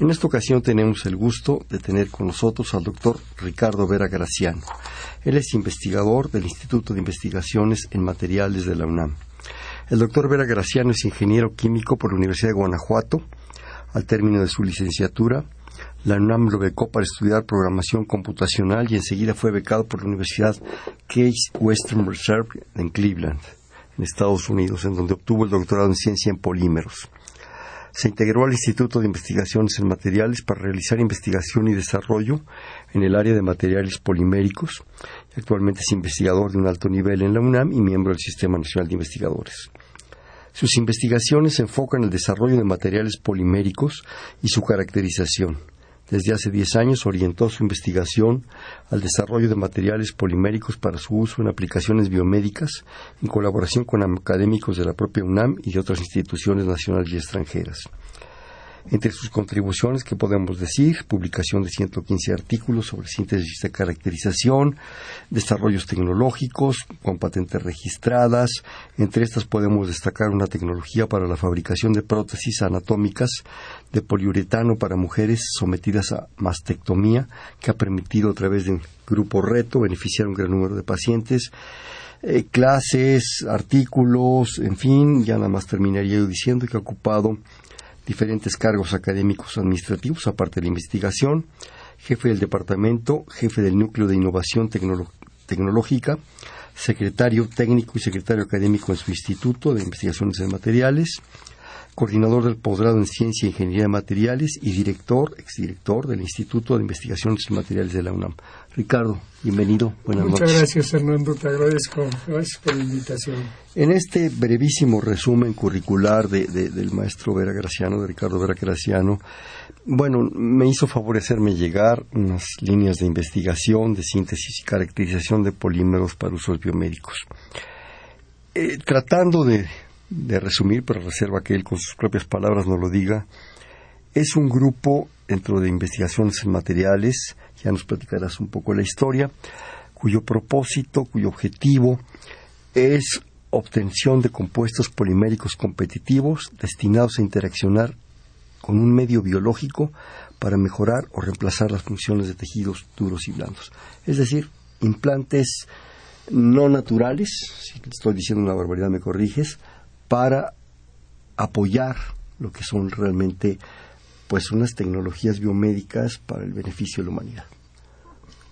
En esta ocasión tenemos el gusto de tener con nosotros al doctor Ricardo Vera Graciano. Él es investigador del Instituto de Investigaciones en Materiales de la UNAM. El doctor Vera Graciano es ingeniero químico por la Universidad de Guanajuato. Al término de su licenciatura, la UNAM lo becó para estudiar programación computacional y enseguida fue becado por la Universidad Case Western Reserve en Cleveland, en Estados Unidos, en donde obtuvo el doctorado en ciencia en polímeros. Se integró al Instituto de Investigaciones en Materiales para realizar investigación y desarrollo en el área de materiales poliméricos. Actualmente es investigador de un alto nivel en la UNAM y miembro del Sistema Nacional de Investigadores. Sus investigaciones se enfocan en el desarrollo de materiales poliméricos y su caracterización desde hace 10 años orientó su investigación al desarrollo de materiales poliméricos para su uso en aplicaciones biomédicas en colaboración con académicos de la propia UNAM y de otras instituciones nacionales y extranjeras. Entre sus contribuciones, que podemos decir? Publicación de 115 artículos sobre síntesis de caracterización, desarrollos tecnológicos con patentes registradas. Entre estas podemos destacar una tecnología para la fabricación de prótesis anatómicas de poliuretano para mujeres sometidas a mastectomía, que ha permitido a través de un grupo reto beneficiar a un gran número de pacientes. Eh, clases, artículos, en fin, ya nada más terminaría yo diciendo que ha ocupado diferentes cargos académicos administrativos, aparte de la investigación, jefe del departamento, jefe del núcleo de innovación tecnológica, secretario técnico y secretario académico en su instituto de investigaciones en materiales, coordinador del posgrado en Ciencia e Ingeniería de Materiales y director, exdirector del Instituto de Investigaciones en Materiales de la UNAM. Ricardo, bienvenido, buenas Muchas noches. gracias, Fernando, te agradezco. Gracias por la invitación. En este brevísimo resumen curricular de, del maestro Vera Graciano, de Ricardo Vera Graciano, bueno, me hizo favorecerme llegar unas líneas de investigación, de síntesis y caracterización de polímeros para usos biomédicos. Eh, tratando de de resumir, pero reserva que él con sus propias palabras nos lo diga, es un grupo dentro de investigaciones en materiales, ya nos platicarás un poco la historia, cuyo propósito, cuyo objetivo es obtención de compuestos poliméricos competitivos destinados a interaccionar con un medio biológico para mejorar o reemplazar las funciones de tejidos duros y blandos. Es decir, implantes no naturales, si estoy diciendo una barbaridad me corriges, para apoyar lo que son realmente pues unas tecnologías biomédicas para el beneficio de la humanidad.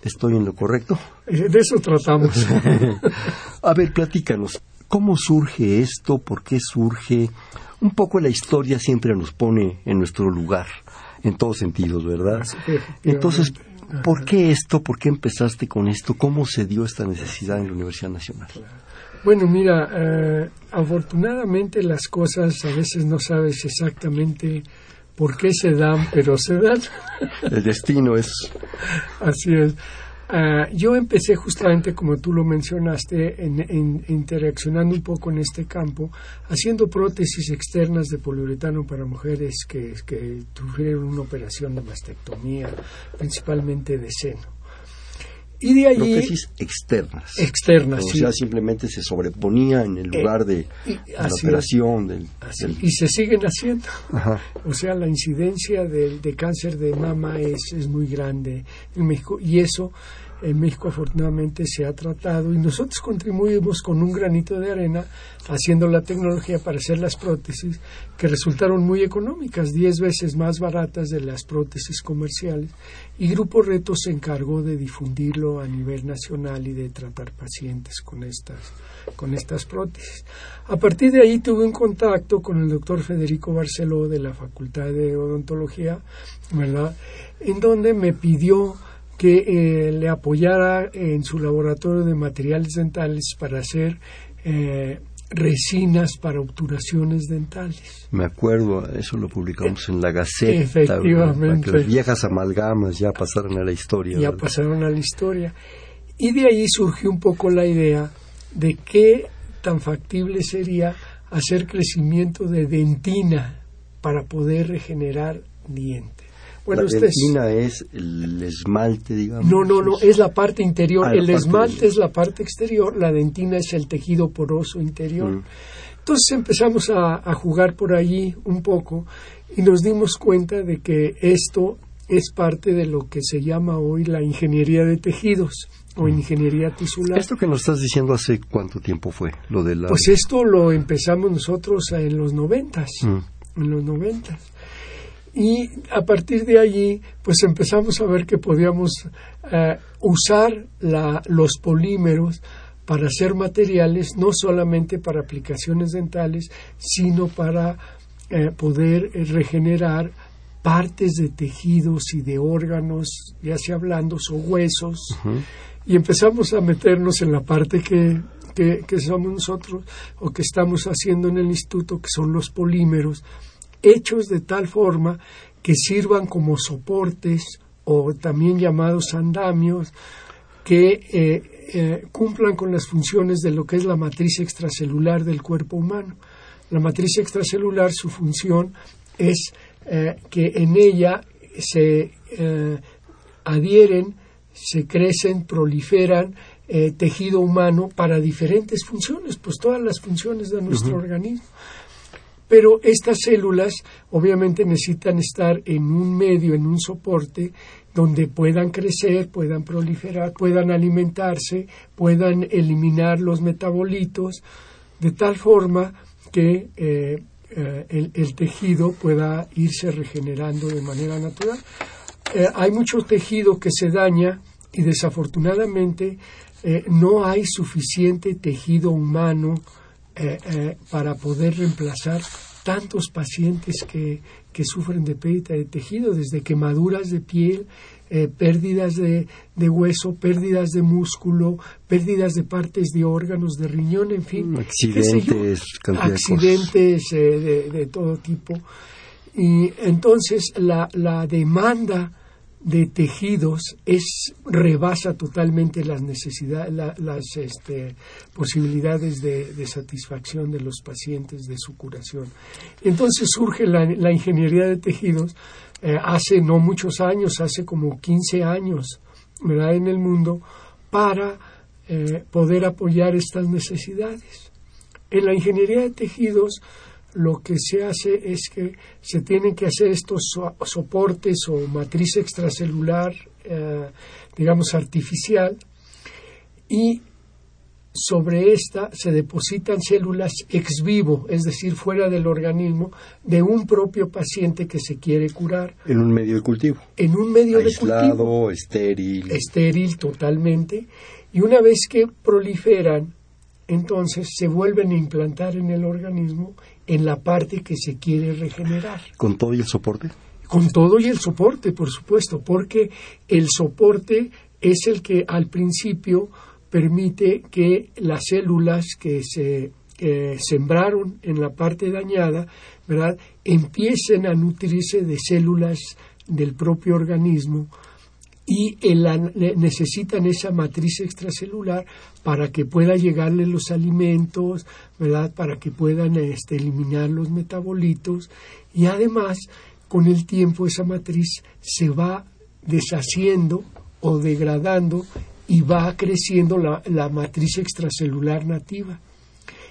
¿Estoy en lo correcto? Eh, de eso tratamos. A ver, platícanos, ¿cómo surge esto? ¿Por qué surge? Un poco la historia siempre nos pone en nuestro lugar, en todos sentidos, ¿verdad? Entonces, ¿por qué esto? ¿Por qué empezaste con esto? ¿Cómo se dio esta necesidad en la Universidad Nacional? Bueno, mira, eh, afortunadamente las cosas a veces no sabes exactamente por qué se dan, pero se dan. El destino es. Así es. Uh, yo empecé justamente, como tú lo mencionaste, en, en, interaccionando un poco en este campo, haciendo prótesis externas de poliuretano para mujeres que, que tuvieron una operación de mastectomía, principalmente de seno. Y de allí, prótesis externas. Externas, o sí. sea, simplemente se sobreponía en el lugar de, eh, y, de la operación. Del, del... Y se siguen haciendo. Ajá. O sea, la incidencia de, de cáncer de mama es, es, muy grande en México y eso en México afortunadamente se ha tratado y nosotros contribuimos con un granito de arena haciendo la tecnología para hacer las prótesis que resultaron muy económicas, 10 veces más baratas de las prótesis comerciales y Grupo Reto se encargó de difundirlo a nivel nacional y de tratar pacientes con estas, con estas prótesis. A partir de ahí tuve un contacto con el doctor Federico Barceló de la Facultad de Odontología, ¿verdad? En donde me pidió que eh, le apoyara en su laboratorio de materiales dentales para hacer eh, resinas para obturaciones dentales. Me acuerdo, eso lo publicamos en la Gaceta. Efectivamente. Para que las viejas amalgamas ya pasaron a la historia. Ya ¿verdad? pasaron a la historia. Y de ahí surgió un poco la idea de qué tan factible sería hacer crecimiento de dentina para poder regenerar dientes. Bueno, la dentina es el esmalte, digamos. No, no, no, es la parte interior. Ah, el esmalte es la parte exterior, la dentina es el tejido poroso interior. Mm. Entonces empezamos a, jugar por allí un poco y nos dimos cuenta de que esto es parte de lo que se llama hoy la ingeniería de tejidos o mm. ingeniería tisular. ¿Esto que nos estás diciendo hace cuánto tiempo fue? Lo de la... Pues esto lo empezamos nosotros en los noventas, mm. en los noventas y a partir de allí pues empezamos a ver que podíamos eh, usar los polímeros para hacer materiales no solamente para aplicaciones dentales sino para eh, poder regenerar partes de tejidos y de órganos ya sea blandos o huesos. Y empezamos a meternos en la parte que, que somos nosotros o que estamos haciendo en el instituto que son los polímeros hechos de tal forma que sirvan como soportes o también llamados andamios que eh, eh, cumplan con las funciones de lo que es la matriz extracelular del cuerpo humano. La matriz extracelular, su función es eh, que en ella se adhieren, se crecen, proliferan tejido humano para diferentes funciones, pues todas las funciones de nuestro organismo. Pero estas células obviamente necesitan estar en un medio, en un soporte donde puedan crecer, puedan proliferar, puedan alimentarse, puedan eliminar los metabolitos, de tal forma que eh, eh, el, tejido pueda irse regenerando de manera natural. Eh, hay mucho tejido que se daña y desafortunadamente no hay suficiente tejido humano eh, eh, para poder reemplazar tantos pacientes que, que, sufren de pérdida de tejido, desde quemaduras de piel, eh, pérdidas de, de, hueso, pérdidas de músculo, pérdidas de partes de órganos, de riñón, en fin. Accidentes, accidentes de, de, todo tipo. Y entonces la, la demanda de tejidos es rebasa totalmente las necesidades, las este, posibilidades de, satisfacción de los pacientes de su curación. Entonces surge la, ingeniería de tejidos eh, hace no muchos años, hace como 15 años, ¿verdad? En el mundo para eh, poder apoyar estas necesidades. En la ingeniería de tejidos lo que se hace es que se tienen que hacer estos soportes o matriz extracelular, eh, digamos, artificial, y sobre esta se depositan células ex vivo, es decir, fuera del organismo, de un propio paciente que se quiere curar. En un medio de cultivo. En un medio de cultivo. estéril. Estéril totalmente. Y una vez que proliferan, entonces se vuelven a implantar en el organismo en la parte que se quiere regenerar. ¿Con todo y el soporte? Con todo y el soporte, por supuesto, porque el soporte es el que al principio permite que las células que se sembraron en la parte dañada, ¿verdad? empiecen a nutrirse de células del propio organismo y necesitan esa matriz extracelular para que pueda llegarle los alimentos, ¿verdad? Para que puedan este, eliminar los metabolitos y además con el tiempo esa matriz se va deshaciendo o degradando y va creciendo la, la matriz extracelular nativa.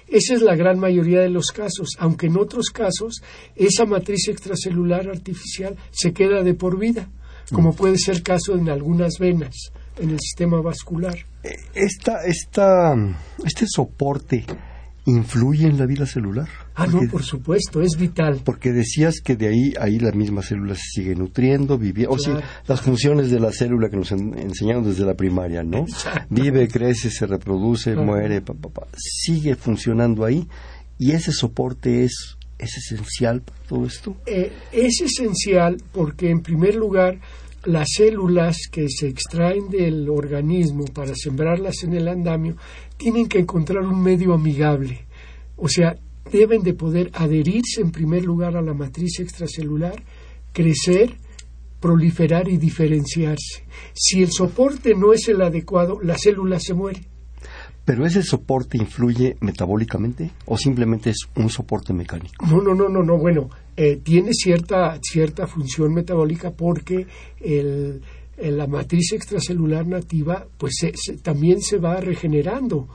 Esa es la gran mayoría de los casos, aunque en otros casos esa matriz extracelular artificial se queda de por vida como puede ser el caso en algunas venas en el sistema vascular. Esta, esta, este soporte influye en la vida celular. Ah, no, por supuesto, es vital. Porque decías que de ahí, ahí las mismas células se siguen nutriendo, viviendo, o sea, las funciones de la célula que nos enseñaron desde la primaria, ¿no? Vive, crece, se reproduce, muere, pa, sigue funcionando ahí y ese soporte es ¿Es esencial para todo esto? Eh, es esencial porque, en primer lugar, las células que se extraen del organismo para sembrarlas en el andamio tienen que encontrar un medio amigable. O sea, deben de poder adherirse en primer lugar a la matriz extracelular, crecer, proliferar y diferenciarse. Si el soporte no es el adecuado, la célula se muere. ¿Pero ese soporte influye metabólicamente o simplemente es un soporte mecánico? No, no, no, no, no. Bueno, eh, tiene cierta, cierta función metabólica porque el, la matriz extracelular nativa pues también se va regenerando.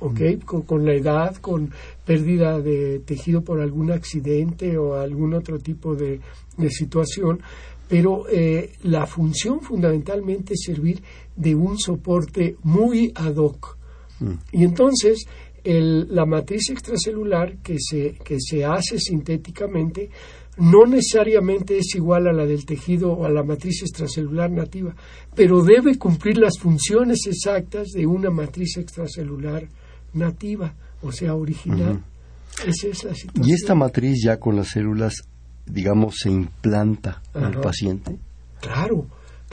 ¿ok? Mm. Con, la edad, con pérdida de tejido por algún accidente o algún otro tipo de, situación, pero eh, la función fundamentalmente es servir de un soporte muy ad hoc. Mm. Y entonces la matriz extracelular que se, que se hace sintéticamente no necesariamente es igual a la del tejido o a la matriz extracelular nativa, pero debe cumplir las funciones exactas de una matriz extracelular nativa, o sea, original. Esa es la situación. ¿Y esta matriz ya con las células, digamos, se implanta en el paciente? Claro,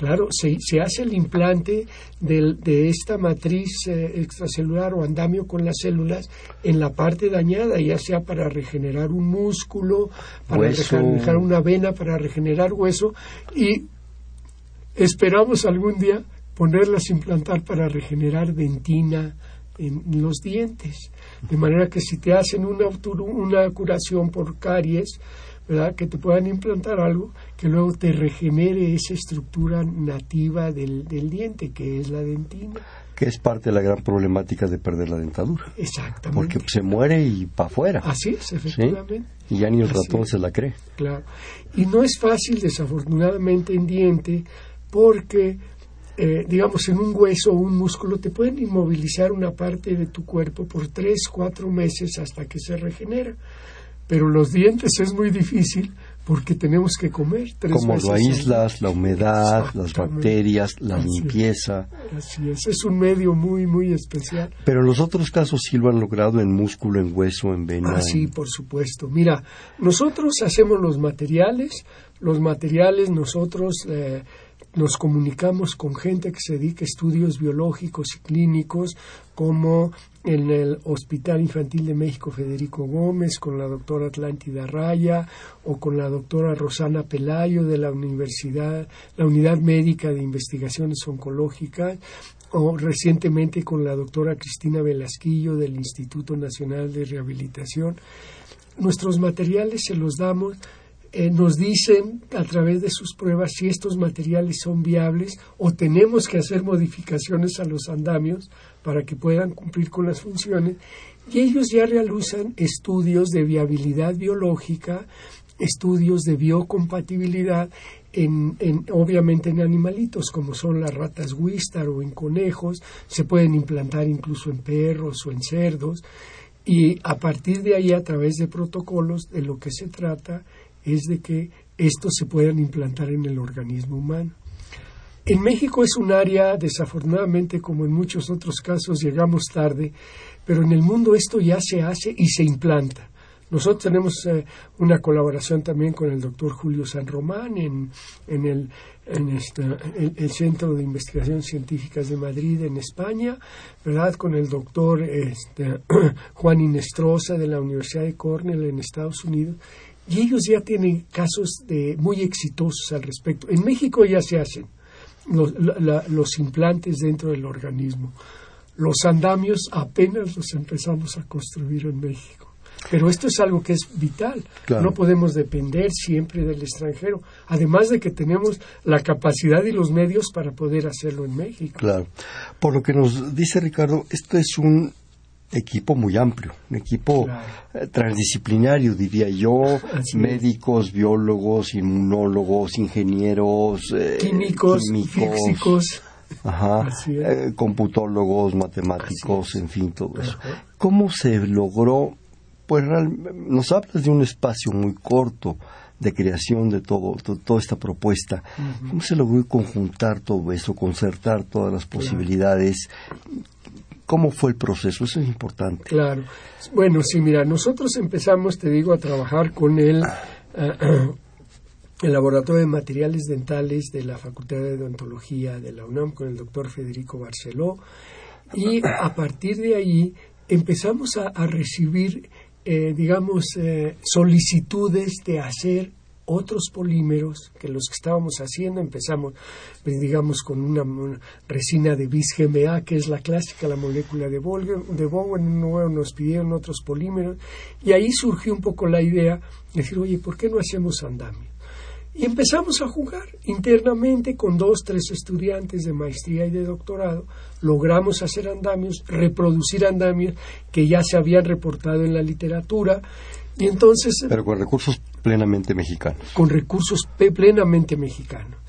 Claro, se, se hace el implante de esta matriz eh, extracelular o andamio con las células en la parte dañada, ya sea para regenerar un músculo, para regenerar una vena, para regenerar hueso, y esperamos algún día ponerlas implantar para regenerar dentina en los dientes. De manera que si te hacen una, una curación por caries, ¿verdad? que te puedan implantar algo que luego te regenere esa estructura nativa del, diente, que es la dentina. Que es parte de la gran problemática de perder la dentadura. Exactamente. Porque se muere y para afuera. Así es, efectivamente. Y ya ni el ratón se la cree. Claro. Y no es fácil, desafortunadamente, en diente, porque eh, digamos, en un hueso o un músculo, te pueden inmovilizar una parte de tu cuerpo por tres, cuatro meses hasta que se regenera. Pero los dientes es muy difícil porque tenemos que comer tres Como lo aíslas, la humedad, las bacterias, la limpieza. así es, es un medio muy, muy especial. Pero en los otros casos sí lo han logrado en músculo, en hueso, en vena. Ah, sí, por supuesto. Mira, nosotros hacemos los materiales, los materiales nosotros eh, nos comunicamos con gente que se dedica a estudios biológicos y clínicos, como en el Hospital Infantil de México Federico Gómez, con la doctora Atlántida Raya, o con la doctora Rosana Pelayo de la Universidad, la Unidad Médica de Investigaciones Oncológicas, o recientemente con la doctora Cristina Velasquillo del Instituto Nacional de Rehabilitación. Nuestros materiales se los damos eh, nos dicen a través de sus pruebas si estos materiales son viables o tenemos que hacer modificaciones a los andamios para que puedan cumplir con las funciones. Y ellos ya realizan estudios de viabilidad biológica, estudios de biocompatibilidad en, obviamente en animalitos como son las ratas Wistar o en conejos, se pueden implantar incluso en perros o en cerdos. Y a partir de ahí a través de protocolos de lo que se trata es de que estos se puedan implantar en el organismo humano. En México es un área, desafortunadamente, como en muchos otros casos, llegamos tarde, pero en el mundo esto ya se hace y se implanta. Nosotros tenemos eh, una colaboración también con el doctor Julio San Román en, en, el, el, Centro de Investigaciones Científicas de Madrid, en España, ¿verdad? Con el doctor este, Juan Inestrosa de la Universidad de Cornell en Estados Unidos y ellos ya tienen casos de, muy exitosos al respecto. En México ya se hacen los, los implantes dentro del organismo. Los andamios apenas los empezamos a construir en México. Pero esto es algo que es vital. No podemos depender siempre del extranjero. Además de que tenemos la capacidad y los medios para poder hacerlo en México. Claro. Por lo que nos dice Ricardo, esto es un equipo muy amplio, un equipo eh, transdisciplinario, diría yo, médicos, biólogos, inmunólogos, ingenieros, eh, químicos, físicos. Eh, computólogos, matemáticos, en fin, todo eso. ¿Cómo se logró? Pues nos hablas de un espacio muy corto de creación de todo, toda esta propuesta. ¿Cómo se logró conjuntar todo eso, concertar todas las posibilidades? ¿Cómo fue el proceso? Eso es importante. Claro. Bueno, sí, mira, nosotros empezamos, te digo, a trabajar con el, eh, el Laboratorio de Materiales Dentales de la Facultad de Odontología de la UNAM con el doctor Federico Barceló y a partir de ahí empezamos a, recibir, eh, digamos, eh, solicitudes de hacer otros polímeros que los que estábamos haciendo. Empezamos, pues, digamos, con una, resina de bis GMA, que es la clásica, la molécula de Bowen. De Bowen luego nos pidieron otros polímeros. Y ahí surgió un poco la idea de decir, oye, ¿por qué no hacemos andamio? Y empezamos a jugar internamente con dos, tres estudiantes de maestría y de doctorado. Logramos hacer andamios, reproducir andamios que ya se habían reportado en la literatura. Y entonces. Pero con recursos plenamente mexicanos. Con recursos plenamente mexicanos.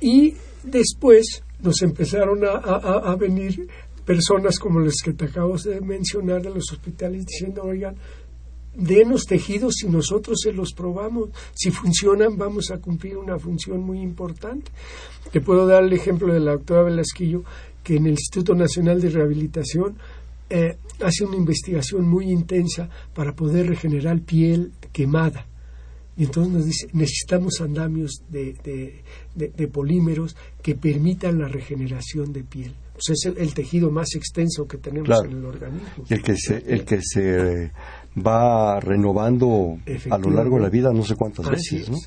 Y después nos empezaron a, venir personas como las que te acabo de mencionar de los hospitales diciendo, oigan, denos tejidos y nosotros se los probamos. Si funcionan, vamos a cumplir una función muy importante. Te puedo dar el ejemplo de la doctora Velasquillo, que en el Instituto Nacional de Rehabilitación eh, hace una investigación muy intensa para poder regenerar piel quemada. Y entonces nos dice, necesitamos andamios de, de, polímeros que permitan la regeneración de piel. Pues es el, tejido más extenso que tenemos en el organismo. Y el que se, el que se va renovando a lo largo de la vida no sé cuántas veces. ¿no?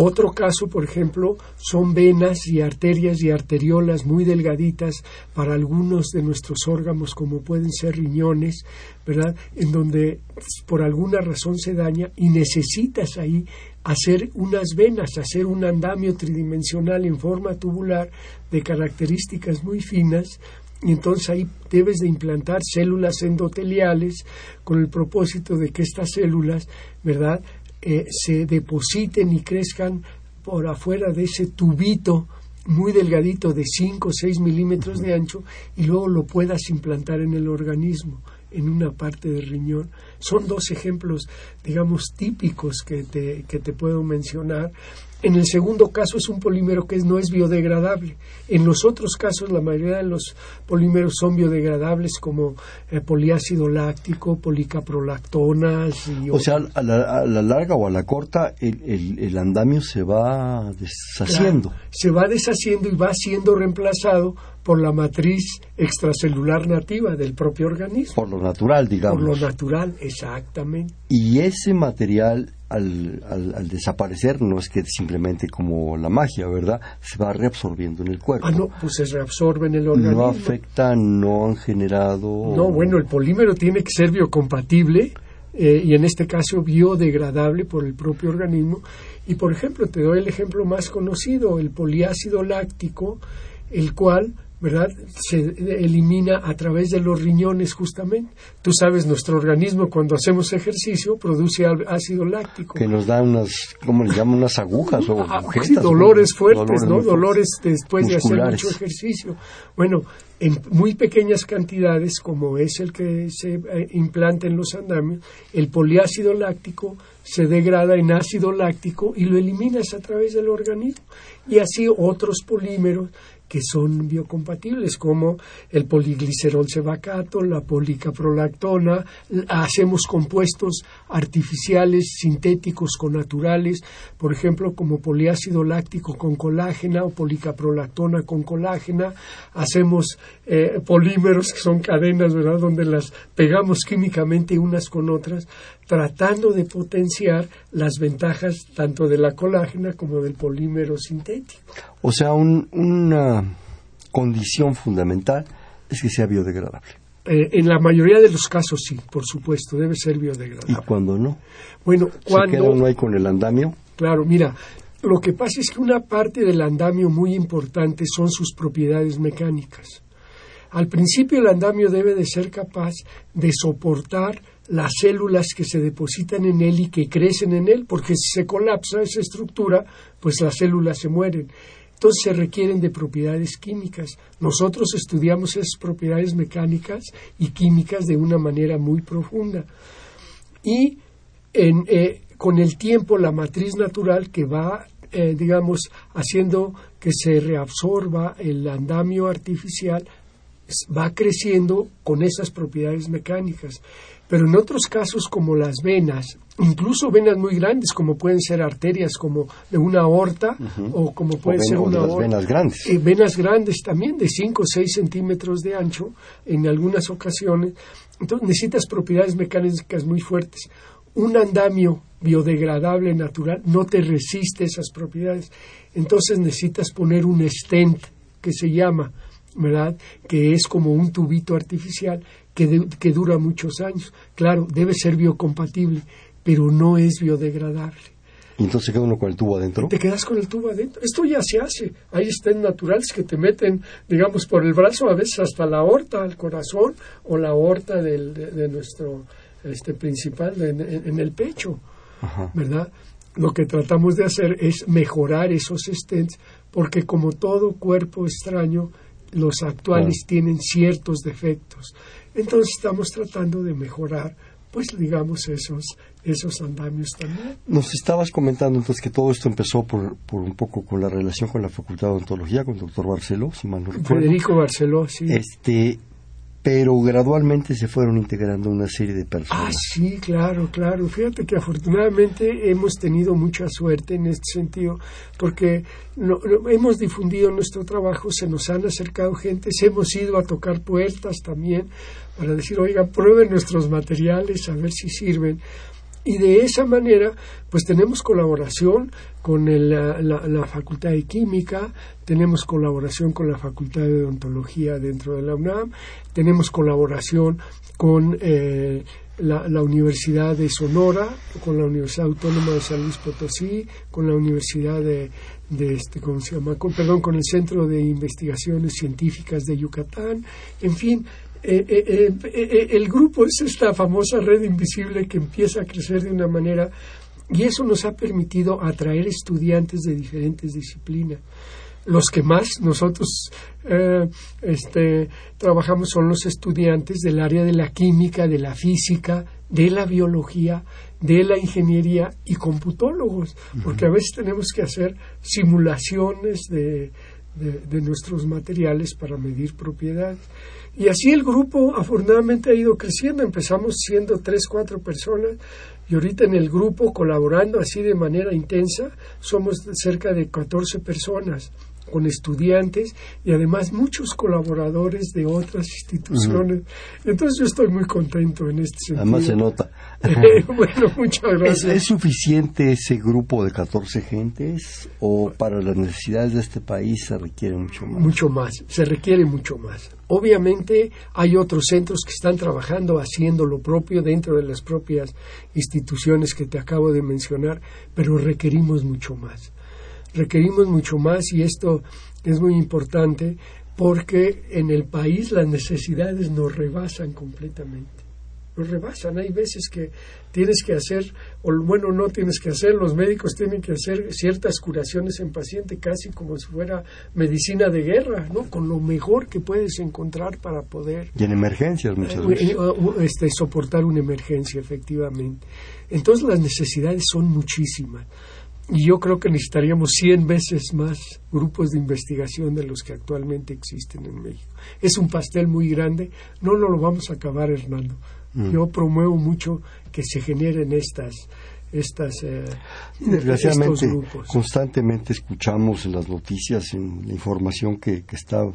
Otro caso, por ejemplo, son venas y arterias y arteriolas muy delgaditas para algunos de nuestros órganos, como pueden ser riñones, ¿verdad? En donde por alguna razón se daña y necesitas ahí hacer unas venas, hacer un andamio tridimensional en forma tubular de características muy finas y entonces ahí debes de implantar células endoteliales con el propósito de que estas células, ¿verdad?, eh, se depositen y crezcan por afuera de ese tubito muy delgadito de 5 o 6 milímetros de ancho y luego lo puedas implantar en el organismo, en una parte del riñón. Son dos ejemplos, digamos, típicos que te, que te puedo mencionar en el segundo caso es un polímero que no es biodegradable. En los otros casos la mayoría de los polímeros son biodegradables como eh, poliácido láctico, policaprolactonas. Y o sea, a la, larga o a la corta el, andamio se va deshaciendo. se va deshaciendo y va siendo reemplazado por la matriz extracelular nativa del propio organismo. Por lo natural, digamos. Por lo natural, exactamente. Y ese material al, al, desaparecer no es que simplemente como la magia, ¿verdad? Se va reabsorbiendo en el cuerpo. Ah, no, pues se reabsorbe en el organismo. No afecta, no han generado... No, bueno, el polímero tiene que ser biocompatible eh, y en este caso biodegradable por el propio organismo. Y por ejemplo, te doy el ejemplo más conocido, el poliácido láctico, el cual ¿verdad? Se elimina a través de los riñones justamente. Tú sabes, nuestro organismo cuando hacemos ejercicio produce ácido láctico. Que nos da unas, ¿cómo le llaman? Unas agujas o ah, dolores fuertes, ¿no? Dolores después de hacer mucho ejercicio. Bueno, en muy pequeñas cantidades, como es el que se eh, implanta en los andamios, el poliácido láctico se degrada en ácido láctico y lo eliminas a través del organismo. Y así otros polímeros que son biocompatibles, como el poliglicerol sebacato, la policaprolactona, hacemos compuestos artificiales, sintéticos con naturales, por ejemplo, como poliácido láctico con colágena o policaprolactona con colágena, hacemos eh, polímeros que son cadenas, ¿verdad?, donde las pegamos químicamente unas con otras, tratando de potenciar las ventajas tanto de la colágena como del polímero sintético. O sea, una condición fundamental es que sea biodegradable. Eh, en la mayoría de los casos sí, por supuesto, debe ser biodegradable. ¿Y cuando no? Bueno, cuando... no hay con el andamio? Claro, mira, lo que pasa es que una parte del andamio muy importante son sus propiedades mecánicas. Al principio el andamio debe de ser capaz de soportar las células que se depositan en él y que crecen en él, porque si se colapsa esa estructura, pues las células se mueren. Entonces se requieren de propiedades químicas. Nosotros estudiamos esas propiedades mecánicas y químicas de una manera muy profunda. Y eh, con el tiempo la matriz natural que va, eh, digamos, haciendo que se reabsorba el andamio artificial, va creciendo con esas propiedades mecánicas. Pero en otros casos como las venas, incluso venas muy grandes como pueden ser arterias como de una aorta o como pueden ser una venas grandes. Eh, venas grandes también de 5 o 6 centímetros de ancho en algunas ocasiones. Entonces necesitas propiedades mecánicas muy fuertes. un andamio biodegradable natural no te resiste esas propiedades. Entonces necesitas poner un stent que se llama, ¿verdad? Que es como un tubito artificial que, que dura muchos años. Claro, debe ser biocompatible, pero no es biodegradable. ¿Y entonces queda uno con el tubo adentro? Te quedas con el tubo adentro. Esto ya se hace. Hay estén naturales que te meten, digamos, por el brazo, a veces hasta la aorta, al corazón, o la aorta del, de, nuestro este principal en, el pecho, ¿verdad? Lo que tratamos de hacer es mejorar esos stents, porque como todo cuerpo extraño, los actuales tienen ciertos defectos. Entonces estamos tratando de mejorar, pues digamos, esos, esos andamios también. Nos estabas comentando entonces que todo esto empezó por, por un poco con la relación con la Facultad de Odontología, con el doctor Barceló, si mal no recuerdo. Federico Barceló, sí. Este, pero gradualmente se fueron integrando una serie de personas. Ah, sí, claro, claro. Fíjate que afortunadamente hemos tenido mucha suerte en este sentido, porque hemos difundido nuestro trabajo, se nos han acercado gentes, hemos ido a tocar puertas también para decir, oiga, prueben nuestros materiales, a ver si sirven. Y de esa manera, pues tenemos colaboración con la, Facultad de Química, tenemos colaboración con la Facultad de Odontología dentro de la UNAM, tenemos colaboración con eh, la, Universidad de Sonora, con la Universidad Autónoma de San Luis Potosí, con la Universidad de, este, ¿cómo se llama? perdón, con el Centro de Investigaciones Científicas de Yucatán, en fin, eh, eh, eh, el grupo es esta famosa red invisible que empieza a crecer de una manera y eso nos ha permitido atraer estudiantes de diferentes disciplinas. Los que más nosotros este, trabajamos son los estudiantes del área de la química, de la física, de la biología, de la ingeniería y computólogos, porque a veces tenemos que hacer simulaciones de nuestros materiales para medir propiedades. Y así el grupo afortunadamente ha ido creciendo. Empezamos siendo tres, cuatro personas y ahorita en el grupo colaborando así de manera intensa somos cerca de 14 personas con estudiantes y además muchos colaboradores de otras instituciones. Entonces yo estoy muy contento en este sentido. Además se nota. bueno, muchas gracias. ¿Es, suficiente ese grupo de 14 gentes o para las necesidades de este país se requiere mucho más? Mucho más, se requiere mucho más. Obviamente hay otros centros que están trabajando haciendo lo propio dentro de las propias instituciones que te acabo de mencionar, pero requerimos mucho más requerimos mucho más y esto es muy importante porque en el país las necesidades nos rebasan completamente. Nos rebasan. Hay veces que tienes que hacer, o bueno, no tienes que hacer, los médicos tienen que hacer ciertas curaciones en paciente casi como si fuera medicina de guerra, ¿no? Con lo mejor que puedes encontrar para poder... Y en emergencias muchas eh, veces. Este, soportar una emergencia, efectivamente. Entonces las necesidades son muchísimas. Y yo creo que necesitaríamos 100 veces más grupos de investigación de los que actualmente existen en México. Es un pastel muy grande, no lo vamos a acabar, Hernando. Mm. Yo promuevo mucho que se generen estas estas eh, desgraciadamente constantemente escuchamos en las noticias en la información que, que está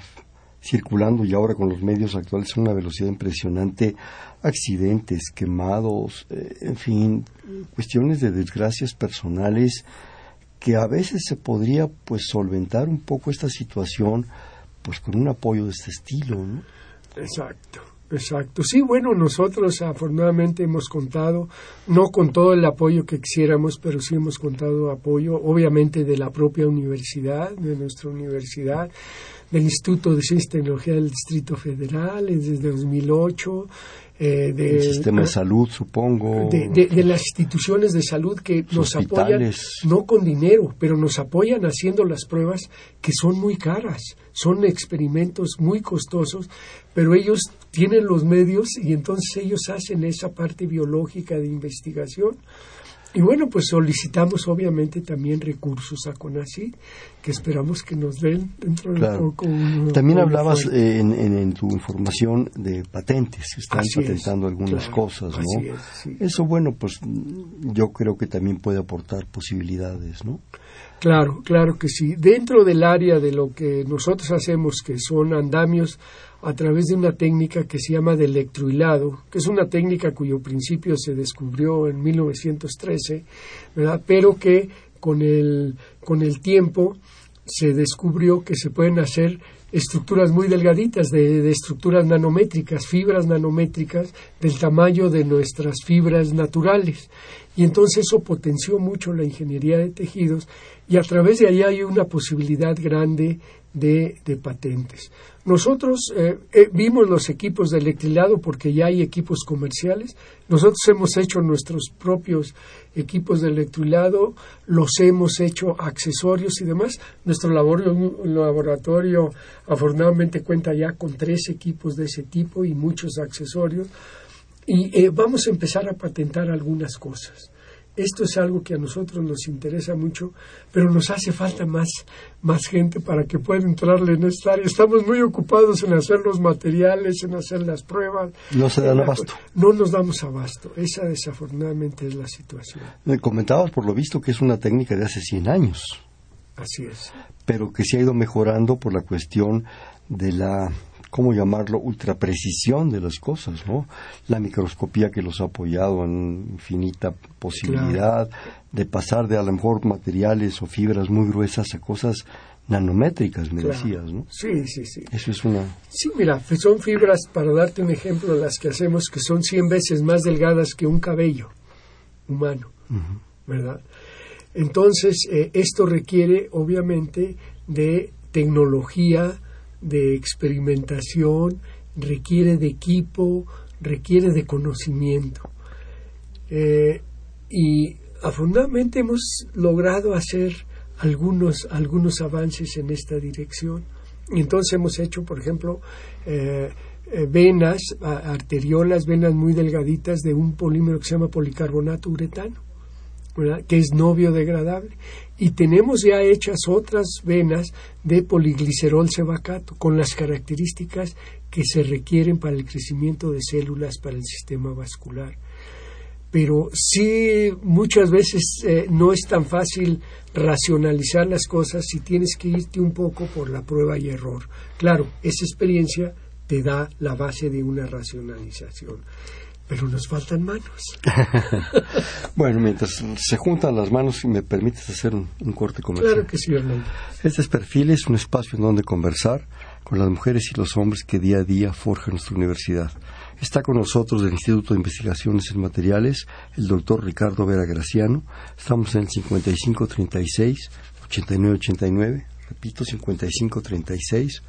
circulando y ahora con los medios actuales a una velocidad impresionante, accidentes, quemados, eh, en fin, cuestiones de desgracias personales que a veces se podría pues solventar un poco esta situación pues con un apoyo de este estilo, ¿no? Exacto. Exacto. Sí, bueno, nosotros afortunadamente hemos contado, no con todo el apoyo que quisiéramos, pero sí hemos contado apoyo, obviamente, de la propia universidad, de nuestra universidad, del Instituto de Ciencia y Tecnología del Distrito Federal desde 2008. Eh, del sistema de salud, supongo. De, las instituciones de salud que nos apoyan, no con dinero, pero nos apoyan haciendo las pruebas que son muy caras, son experimentos muy costosos, pero ellos tienen los medios y entonces ellos hacen esa parte biológica de investigación y bueno, pues solicitamos obviamente también recursos a CONACYT, que esperamos que nos den dentro de poco. también hablabas eh, en, tu información de patentes, que están patentando algunas cosas, ¿no? Eso, bueno, pues yo creo que también puede aportar posibilidades, ¿no? Claro, claro que sí. Dentro del área de lo que nosotros hacemos, que son andamios a través de una técnica que se llama de electrohilado, que es una técnica cuyo principio se descubrió en 1913, ¿verdad? pero que con el, con el tiempo se descubrió que se pueden hacer estructuras muy delgaditas, de, estructuras nanométricas, fibras nanométricas del tamaño de nuestras fibras naturales. Y entonces eso potenció mucho la ingeniería de tejidos y a través de ahí hay una posibilidad grande de, patentes. Nosotros eh, eh, vimos los equipos de electrilado porque ya hay equipos comerciales. Nosotros hemos hecho nuestros propios equipos de electrilado, los hemos hecho accesorios y demás. Nuestro laboratorio, afortunadamente cuenta ya con tres equipos de ese tipo y muchos accesorios. Y eh, vamos a empezar a patentar algunas cosas. Esto es algo que a nosotros nos interesa mucho, pero nos hace falta más, más gente para que pueda entrarle en esta área. Estamos muy ocupados en hacer los materiales, en hacer las pruebas. No se dan abasto. No nos damos abasto. Esa desafortunadamente es la situación. Me comentabas, por lo visto, que es una técnica de hace 100 años. Así es. Pero que se ha ido mejorando por la cuestión de la ¿cómo llamarlo?, ultraprecisión de las cosas, ¿no? La microscopía que los ha apoyado en infinita posibilidad de pasar de a lo mejor materiales o fibras muy gruesas a cosas nanométricas, me decías, ¿no? Sí, sí, sí. Eso es una... Sí, mira, son fibras, para darte un ejemplo, las que hacemos que son 100 veces más delgadas que un cabello humano, ¿verdad? Entonces, eh, esto requiere, obviamente, de tecnología, de experimentación, requiere de equipo, requiere de conocimiento. Eh, y afortunadamente hemos logrado hacer algunos, algunos avances en esta dirección. Entonces hemos hecho, por ejemplo, eh, eh, venas, arteriolas, venas muy delgaditas de un polímero que se llama policarbonato uretano, que es no biodegradable y tenemos ya hechas otras venas de poliglicerol sebacato con las características que se requieren para el crecimiento de células para el sistema vascular. Pero sí, muchas veces eh, no es tan fácil racionalizar las cosas si tienes que irte un poco por la prueba y error. Claro, esa experiencia te da la base de una racionalización pero nos faltan manos. bueno, mientras se juntan las manos, si me permites hacer un, corte comercial. Claro que sí, Hernando. Este es Perfil, es un espacio en donde conversar con las mujeres y los hombres que día a día forjan nuestra universidad. Está con nosotros del Instituto de Investigaciones en Materiales el doctor Ricardo Vera Graciano. Estamos en el 5536 8989. Repito, 5536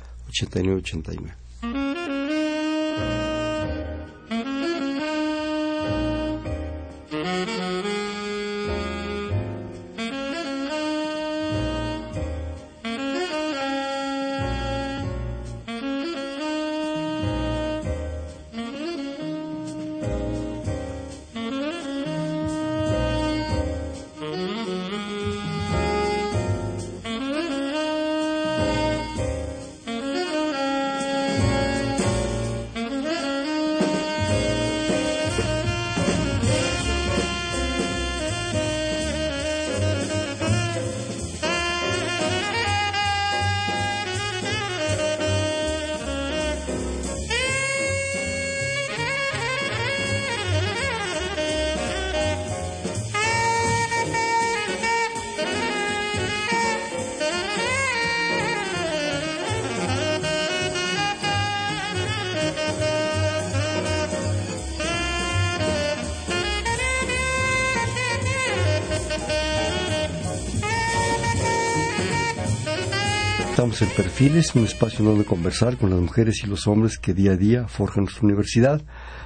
Estamos en Perfiles, un espacio donde conversar con las mujeres y los hombres que día a día forjan nuestra universidad.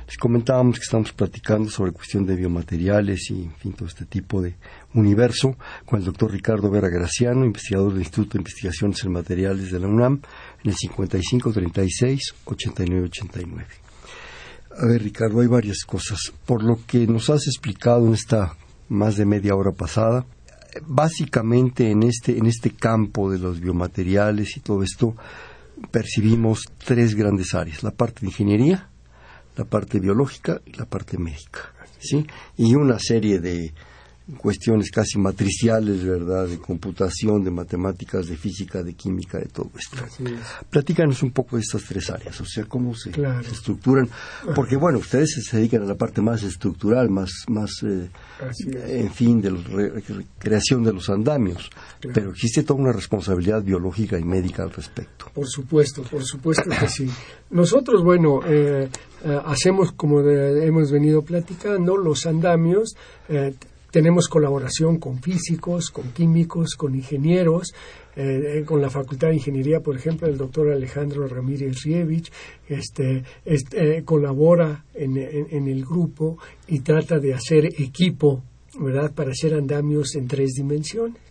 Les comentábamos que estamos platicando sobre cuestión de biomateriales y, en todo este tipo de universo con el doctor Ricardo Vera Graciano, investigador del Instituto de Investigaciones en Materiales de la UNAM, en el 5536-8989. A ver, Ricardo, hay varias cosas. Por lo que nos has explicado en esta más de media hora pasada, básicamente en este, en este campo de los biomateriales y todo esto percibimos tres grandes áreas, la parte de ingeniería, la parte biológica y la parte médica, ¿sí? Y una serie de cuestiones casi matriciales, ¿verdad? De computación, de matemáticas, de física, de química, de todo esto. Platícanos un poco de estas tres áreas, o sea, cómo se, estructuran, porque bueno, ustedes se dedican a la parte más estructural, más, más eh, en fin, de la creación de los andamios, pero existe toda una responsabilidad biológica y médica al respecto. Por supuesto, por supuesto que sí. Nosotros, bueno, eh, eh, hacemos, como hemos venido platicando, los andamios, tenemos colaboración con físicos, con químicos, con ingenieros, eh, con la Facultad de Ingeniería, por ejemplo, el doctor Alejandro Ramírez Rievich este, este colabora en, el grupo y trata de hacer equipo, ¿verdad?, para hacer andamios en tres dimensiones.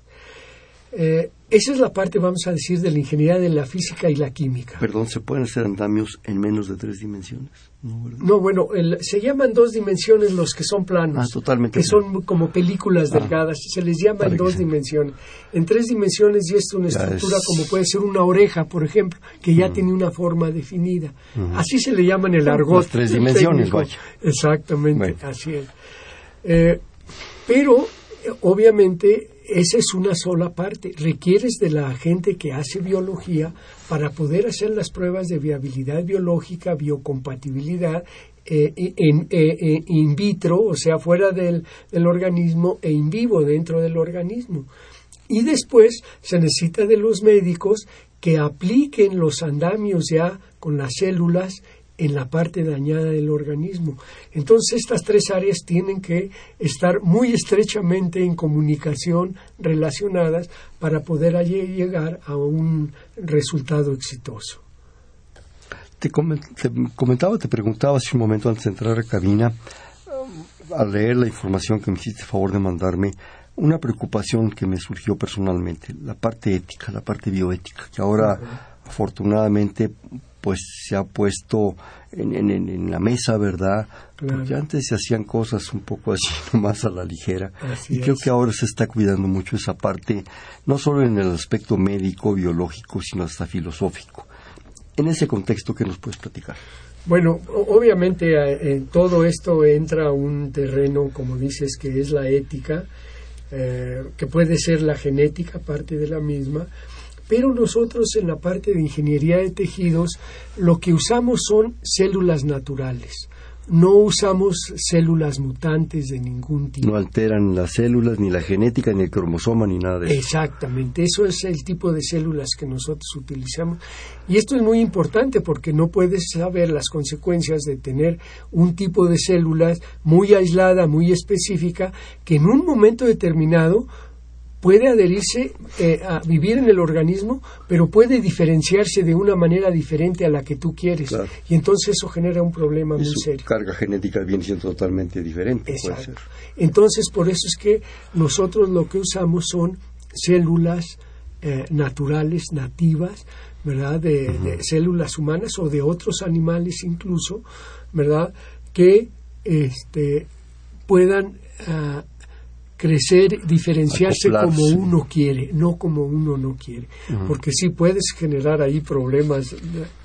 Eh, esa es la parte, vamos a decir, de la ingeniería de la física y la química. Perdón, ¿se pueden hacer andamios en menos de tres dimensiones? No, bueno, se llaman dos dimensiones los que son planos. Ah, totalmente. Que son como películas ah. delgadas. Se les llama en dos dimensiones. En tres dimensiones y es una estructura como puede ser una oreja, por ejemplo, que ya tiene una forma definida. Así se le llaman el argot. Las tres dimensiones, vaya. Exactamente, así es. Eh, pero, obviamente, esa es una sola parte. Requieres de la gente que hace biología para poder hacer las pruebas de viabilidad biológica, biocompatibilidad eh, en, eh, eh, in vitro, o sea, fuera del, del organismo, e in vivo dentro del organismo. Y después se necesita de los médicos que apliquen los andamios ya con las células en la parte dañada del organismo. Entonces estas tres áreas tienen que estar muy estrechamente en comunicación, relacionadas, para poder llegar a un resultado exitoso. Te, comentaba, te preguntaba hace un momento antes de entrar a cabina, al leer la información que me hiciste favor de mandarme, una preocupación que me surgió personalmente, la parte ética, la parte bioética, que ahora afortunadamente pues se ha puesto en, en, la mesa, ¿verdad? Porque antes se hacían cosas un poco así, más a la ligera. y creo que ahora se está cuidando mucho esa parte, no solo en el aspecto médico, biológico, sino hasta filosófico. En ese contexto, ¿qué nos puedes platicar? Bueno, obviamente eh, en todo esto entra un terreno, como dices, que es la ética, eh, que puede ser la genética, parte de la misma, pero nosotros en la parte de ingeniería de tejidos lo que usamos son células naturales. No usamos células mutantes de ningún tipo. No alteran las células, ni la genética, ni el cromosoma, ni nada de eso. Exactamente, eso es el tipo de células que nosotros utilizamos. Y esto es muy importante porque no puedes saber las consecuencias de tener un tipo de células muy aislada, muy específica, que en un momento determinado puede adherirse eh, a vivir en el organismo, pero puede diferenciarse de una manera diferente a la que tú quieres. Y entonces eso genera un problema muy su serio. carga genética viene siendo totalmente diferente. Entonces, por eso es que nosotros lo que usamos son células eh, naturales, nativas, ¿verdad? De, células humanas o de otros animales incluso, ¿verdad? Que este, puedan ah, crecer, diferenciarse como uno quiere, no como uno no quiere. Porque sí puedes generar ahí problemas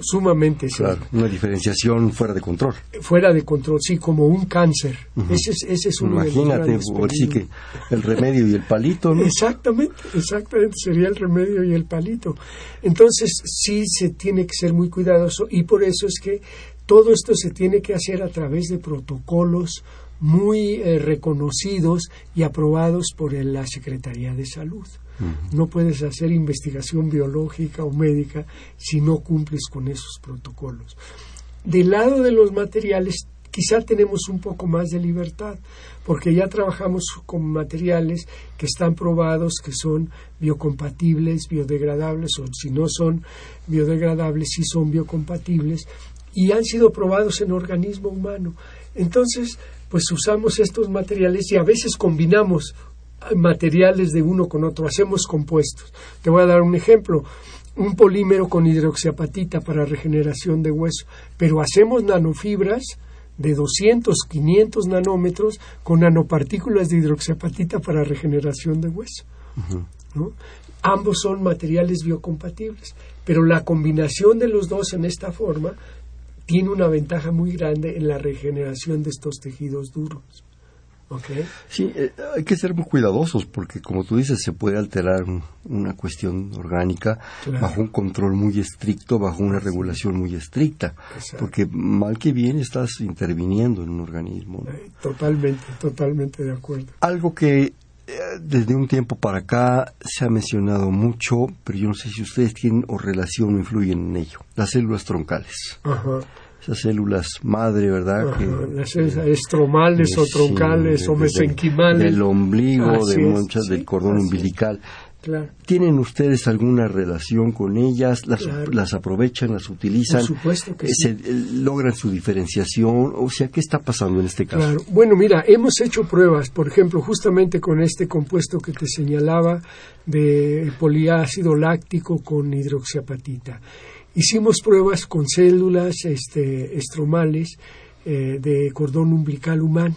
sumamente claro, Una diferenciación fuera de control. Fuera de control, sí, como un cáncer. ese, es, ese es uno Imagínate, sí que el remedio y el palito, ¿no? Exactamente, exactamente, sería el remedio y el palito. Entonces, sí se tiene que ser muy cuidadoso y por eso es que todo esto se tiene que hacer a través de protocolos, muy eh, reconocidos y aprobados por la Secretaría de Salud. No puedes hacer investigación biológica o médica si no cumples con esos protocolos. Del lado de los materiales, quizá tenemos un poco más de libertad, porque ya trabajamos con materiales que están probados, que son biocompatibles, biodegradables, o si no son biodegradables, sí son biocompatibles, y han sido probados en organismo humano. Entonces, pues usamos estos materiales y a veces combinamos materiales de uno con otro, hacemos compuestos. Te voy a dar un ejemplo, un polímero con hidroxiapatita para regeneración de hueso, pero hacemos nanofibras de 200, 500 nanómetros con nanopartículas de hidroxiapatita para regeneración de hueso. Ambos son materiales biocompatibles, pero la combinación de los dos en esta forma tiene una ventaja muy grande en la regeneración de estos tejidos duros. Sí, eh, hay que ser muy cuidadosos porque, como tú dices, se puede alterar una cuestión orgánica bajo un control muy estricto, bajo una regulación muy estricta. Porque mal que bien estás interviniendo en un organismo. Eh, totalmente, totalmente de acuerdo. Algo que desde un tiempo para acá se ha mencionado mucho, pero yo no sé si ustedes tienen o relación o influyen en ello, las células troncales. Ajá esas células madre, ¿verdad? las estromales o troncales o mesenquimales. Del ombligo, de muchas, del cordón umbilical. ¿Tienen ustedes alguna relación con ellas? ¿Las, ¿Las, aprovechan, las utilizan? Por supuesto que sí. ¿Logran su diferenciación? O sea, ¿qué está pasando en este caso? Claro. Bueno, mira, hemos hecho pruebas, por ejemplo, justamente con este compuesto que te señalaba de poliácido láctico con hidroxiapatita. Hicimos pruebas con células este, estromales eh, de cordón umbilical humano,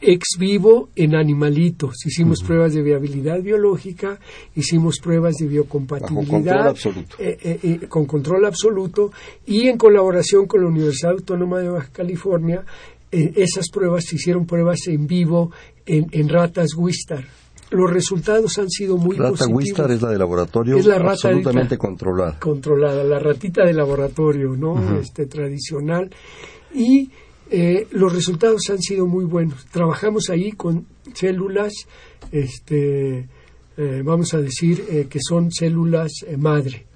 ex vivo en animalitos. Hicimos pruebas de viabilidad biológica, hicimos pruebas de biocompatibilidad eh, eh, con control absoluto y en colaboración con la Universidad Autónoma de Baja California, esas pruebas se hicieron pruebas en vivo en, en ratas Wistar los resultados han sido muy rata positivos. Wistar es la de laboratorio, es la rata absolutamente controlada. Controlada, la ratita de laboratorio, ¿no? Este tradicional y eh, los resultados han sido muy buenos. Trabajamos ahí con células, este, eh, vamos a decir eh, que son células madre.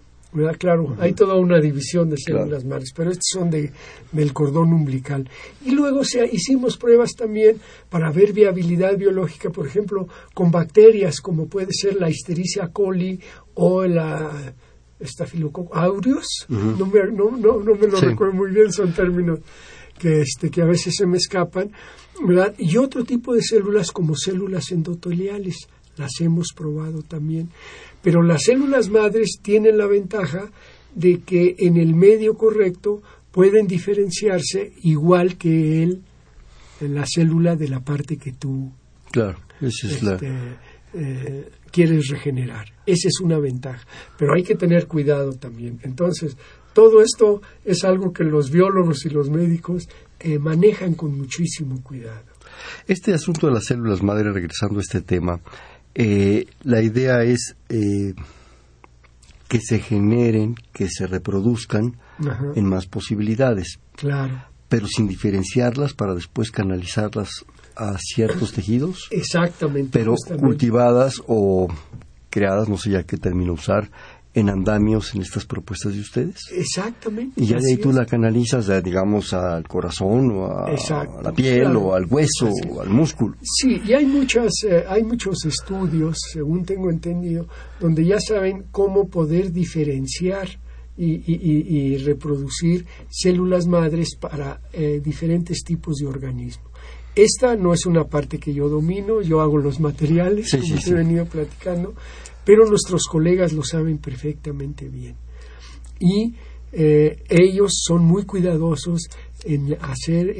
Claro, hay toda una división de células madres, pero estas son de, del cordón umbilical. Y luego se, hicimos pruebas también para ver viabilidad biológica, por ejemplo, con bacterias como puede ser la Histericia coli o la Staphylococcus aureus. no, me, no, no, me lo recuerdo muy bien, son términos que, este, que a veces se me escapan. ¿verdad? Y otro tipo de células como células endoteliales, las hemos probado también. Pero las células madres tienen la ventaja de que en el medio correcto pueden diferenciarse igual que él, en la célula de la parte que tú claro, esa es la... Este, eh, quieres regenerar. Esa es una ventaja. Pero hay que tener cuidado también. Entonces, todo esto es algo que los biólogos y los médicos eh, manejan con muchísimo cuidado. Este asunto de las células madre, regresando a este tema, eh, la idea es eh, que se generen, que se reproduzcan en más posibilidades. Claro. Pero sin diferenciarlas para después canalizarlas a ciertos tejidos. Exactamente. Pero cultivadas o creadas, no sé ya qué término usar, en andamios en estas propuestas de ustedes. Exactamente. Y ya de ahí tú la canalizas, digamos, al corazón o a, la piel o al hueso o al músculo. Sí, y hay, muchas, eh, hay muchos estudios, según tengo entendido, donde ya saben cómo poder diferenciar y, reproducir células madres para eh, diferentes tipos de organismos. Esta no es una parte que yo domino, yo hago los materiales, como he venido platicando, pero nuestros colegas lo saben perfectamente bien. Y eh, ellos son muy cuidadosos en hacer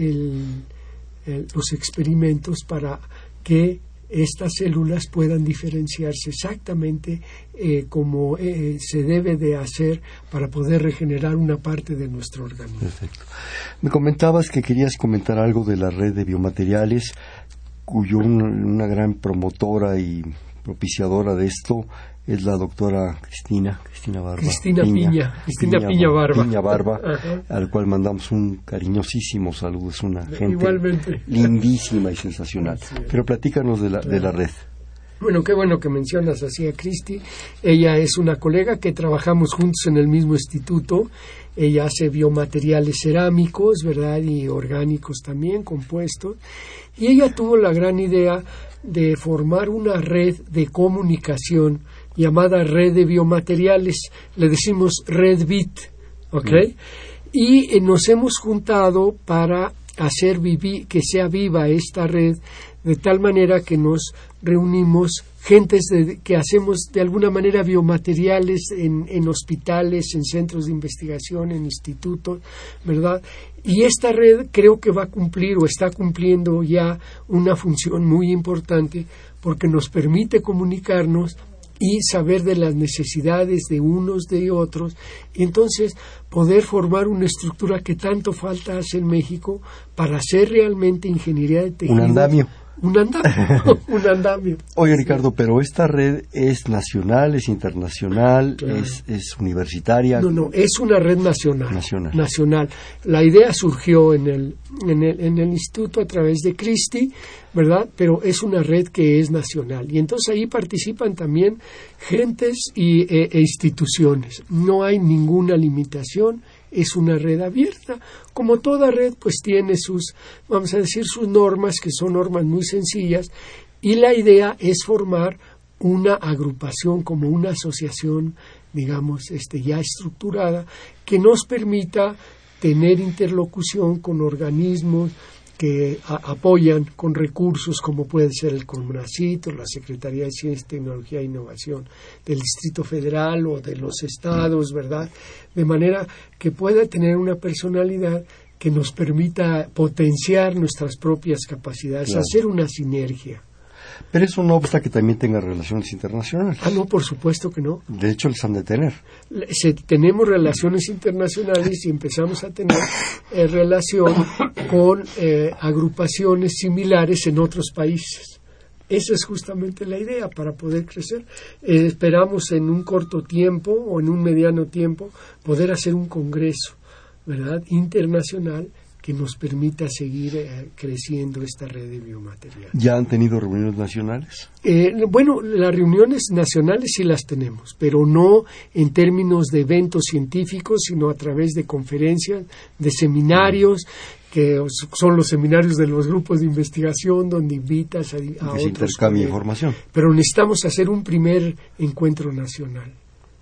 los experimentos para que estas células puedan diferenciarse exactamente eh, como eh, se debe de hacer para poder regenerar una parte de nuestro organismo. Perfecto. Me comentabas que querías comentar algo de la red de biomateriales, cuyo una gran promotora y propiciadora de esto es la doctora Cristina, Cristina Barba. Cristina Piña, Cristina Piña, Barba. Piña Barba, al cual mandamos un cariñosísimo saludo. Es una gente lindísima y sensacional. Pero platícanos de la, de la red. Bueno, qué bueno que mencionas así a Cristi. Ella es una colega que trabajamos juntos en el mismo instituto. Ella hace biomateriales cerámicos, ¿verdad? Y orgánicos también, compuestos. Y ella tuvo la gran idea de formar una red de comunicación llamada red de biomateriales, le decimos red BIT, ¿ok? Y eh, nos hemos juntado para hacer que sea viva esta red de tal manera que nos reunimos gentes que hacemos de alguna manera biomateriales en, en, hospitales, en centros de investigación, en institutos, ¿verdad? Y esta red creo que va a cumplir o está cumpliendo ya una función muy importante porque nos permite comunicarnos y saber de las necesidades de unos de otros y entonces poder formar una estructura que tanto falta hace en México para hacer realmente ingeniería de tejido. Un andamio un andamio, un andamio. Oye, Ricardo, pero esta red es nacional, es internacional, es, es, universitaria. No, no, es una red nacional. Nacional. Nacional. La idea surgió en el, en el, en el instituto a través de Christie, ¿verdad? Pero es una red que es nacional. Y entonces ahí participan también gentes y, e, e instituciones. No hay ninguna limitación es una red abierta. Como toda red, pues tiene sus, vamos a decir, sus normas, que son normas muy sencillas, y la idea es formar una agrupación como una asociación, digamos, este, ya estructurada, que nos permita tener interlocución con organismos, que apoyan con recursos como puede ser el CONACIT la Secretaría de Ciencia, Tecnología e Innovación del Distrito Federal o de los estados, ¿verdad? De manera que pueda tener una personalidad que nos permita potenciar nuestras propias capacidades, hacer una sinergia. Pero eso no obsta que también tenga relaciones internacionales. Ah, no, por supuesto que no. De hecho, les han de tener. tenemos relaciones internacionales y empezamos a tener eh, relación con eh, agrupaciones similares en otros países. Esa es justamente la idea para poder crecer. Eh, esperamos en un corto tiempo o en un mediano tiempo poder hacer un congreso, ¿verdad? Internacional que nos permita seguir eh, creciendo esta red de biomateriales. ¿Ya han tenido reuniones nacionales? Eh, bueno, las reuniones nacionales sí las tenemos, pero no en términos de eventos científicos, sino a través de conferencias, de seminarios, que son los seminarios de los grupos de investigación donde invitas a, a que otros. información. Pero necesitamos hacer un primer encuentro nacional.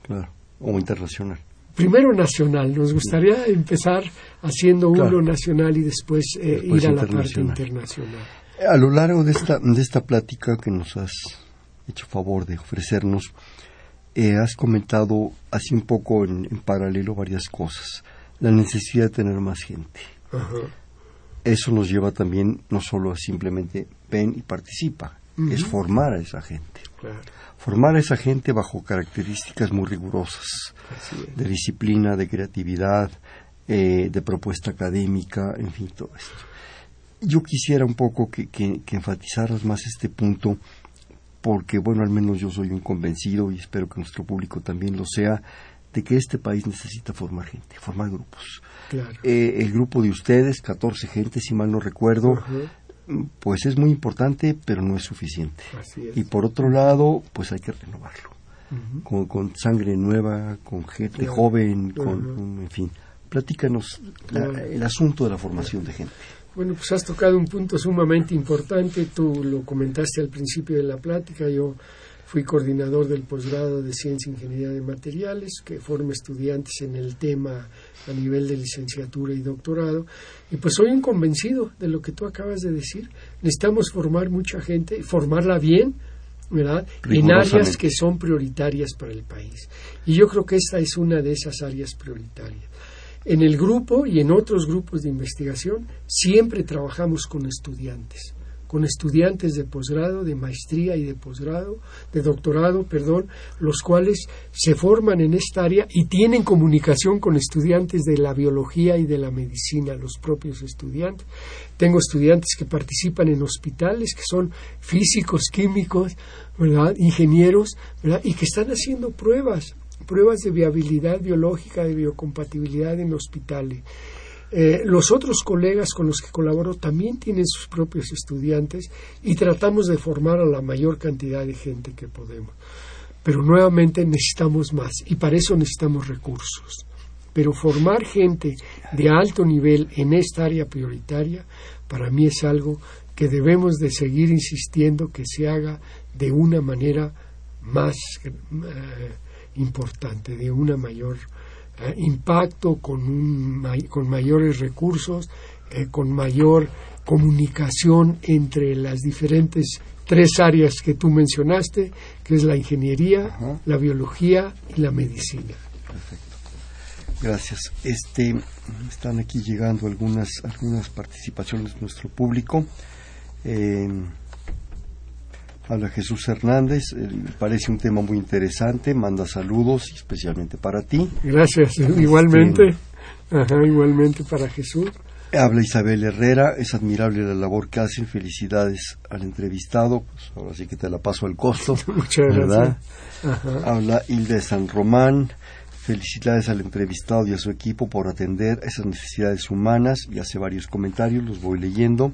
Claro, o internacional. Primero nacional, nos gustaría empezar haciendo uno nacional y después, eh, ir a la parte internacional. A lo largo de esta, de esta plática que nos has hecho favor de ofrecernos, eh, has comentado así un poco en, paralelo varias cosas. La necesidad de tener más gente. Eso nos lleva también no solo a simplemente ven y participa, es formar a esa gente. Formar a esa gente bajo características muy rigurosas de disciplina, de creatividad, eh, de propuesta académica, en fin, todo esto. Yo quisiera un poco que, que, enfatizaras más este punto, porque, bueno, al menos yo soy un convencido y espero que nuestro público también lo sea, de que este país necesita formar gente, formar grupos. Eh, el grupo de ustedes, 14 gente, si mal no recuerdo, pues es muy importante, pero no es suficiente. Y por otro lado, pues hay que renovarlo. con, sangre nueva, con gente joven, con, en fin. Platícanos el asunto de la formación de gente. Bueno, pues has tocado un punto sumamente importante. Tú lo comentaste al principio de la plática. Yo fui coordinador del posgrado de Ciencia e Ingeniería de Materiales, que forma estudiantes en el tema a nivel de licenciatura y doctorado. Y pues soy un convencido de lo que tú acabas de decir. Necesitamos formar mucha gente, formarla bien, ¿verdad? En áreas que son prioritarias para el país. Y yo creo que esta es una de esas áreas prioritarias. En el grupo y en otros grupos de investigación siempre trabajamos con estudiantes con estudiantes de posgrado, de maestría y de posgrado, de doctorado, perdón, los cuales se forman en esta área y tienen comunicación con estudiantes de la biología y de la medicina, los propios estudiantes. Tengo estudiantes que participan en hospitales, que son físicos, químicos, ¿verdad? ingenieros, ¿verdad? y que están haciendo pruebas, pruebas de viabilidad biológica, de biocompatibilidad en hospitales. Eh, los otros colegas con los que colaboro también tienen sus propios estudiantes y tratamos de formar a la mayor cantidad de gente que podemos. Pero nuevamente necesitamos más y para eso necesitamos recursos. Pero formar gente de alto nivel en esta área prioritaria para mí es algo que debemos de seguir insistiendo que se haga de una manera más eh, importante, de una mayor eh, impacto, con, un, con mayores recursos, eh, con mayor comunicación entre las diferentes tres áreas que tú mencionaste, que es la ingeniería, la biología y la medicina. Perfecto. Gracias. Este, están aquí llegando algunas, algunas participaciones de nuestro público. Eh, Habla Jesús Hernández, parece un tema muy interesante, manda saludos especialmente para ti. Gracias, igualmente, igualmente para Jesús. Habla Isabel Herrera, es admirable la labor que hacen, felicidades al entrevistado, pues ahora sí que te la paso al costo. Muchas gracias. Habla Hilda San Román, felicidades al entrevistado y a su equipo por atender esas necesidades humanas y hace varios comentarios, los voy leyendo.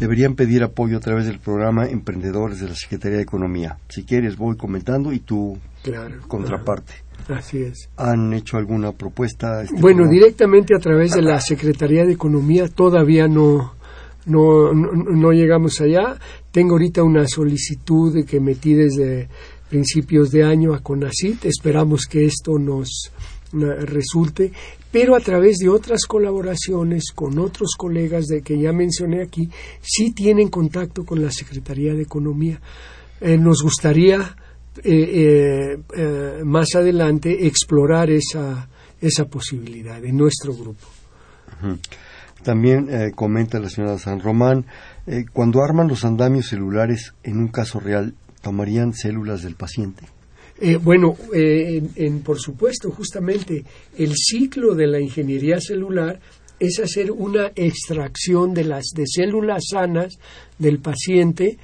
Deberían pedir apoyo a través del programa Emprendedores de la Secretaría de Economía. Si quieres, voy comentando y tú contraparte. Así es. ¿Han hecho alguna propuesta? Este bueno, directamente a través de la Secretaría de Economía todavía no, no, no, llegamos allá. Tengo ahorita una solicitud que metí desde principios de año a CONACIT. Esperamos que esto nos resulte, pero a través de otras colaboraciones con otros colegas de que ya mencioné aquí, sí tienen contacto con la Secretaría de Economía. Eh, nos gustaría eh, eh, más adelante explorar esa, esa posibilidad en nuestro grupo. También comenta la señora San Román, cuando arman los andamios celulares en un caso real, ¿tomarían células del paciente? Bueno, en, por supuesto, justamente el ciclo de la ingeniería celular es hacer una extracción de las de células sanas del paciente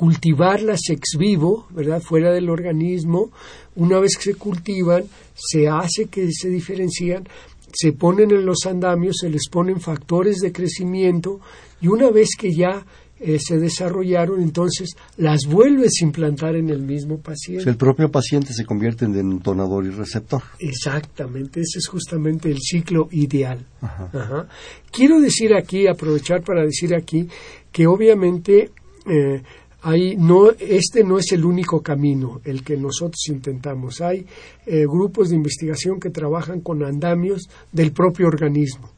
cultivarlas ex vivo, ¿verdad? Fuera del organismo. Una vez que se cultivan, se hace que se diferencian, se ponen en los andamios, se les ponen factores de crecimiento y una vez que ya eh, se desarrollaron, entonces las vuelves a implantar en el mismo paciente. el propio paciente se convierte en donador y receptor. Exactamente, ese es justamente el ciclo ideal. Quiero decir aquí, aprovechar para decir aquí, que obviamente eh, no, este no es el único camino el que nosotros intentamos. Hay eh, grupos de investigación que trabajan con andamios del propio organismo,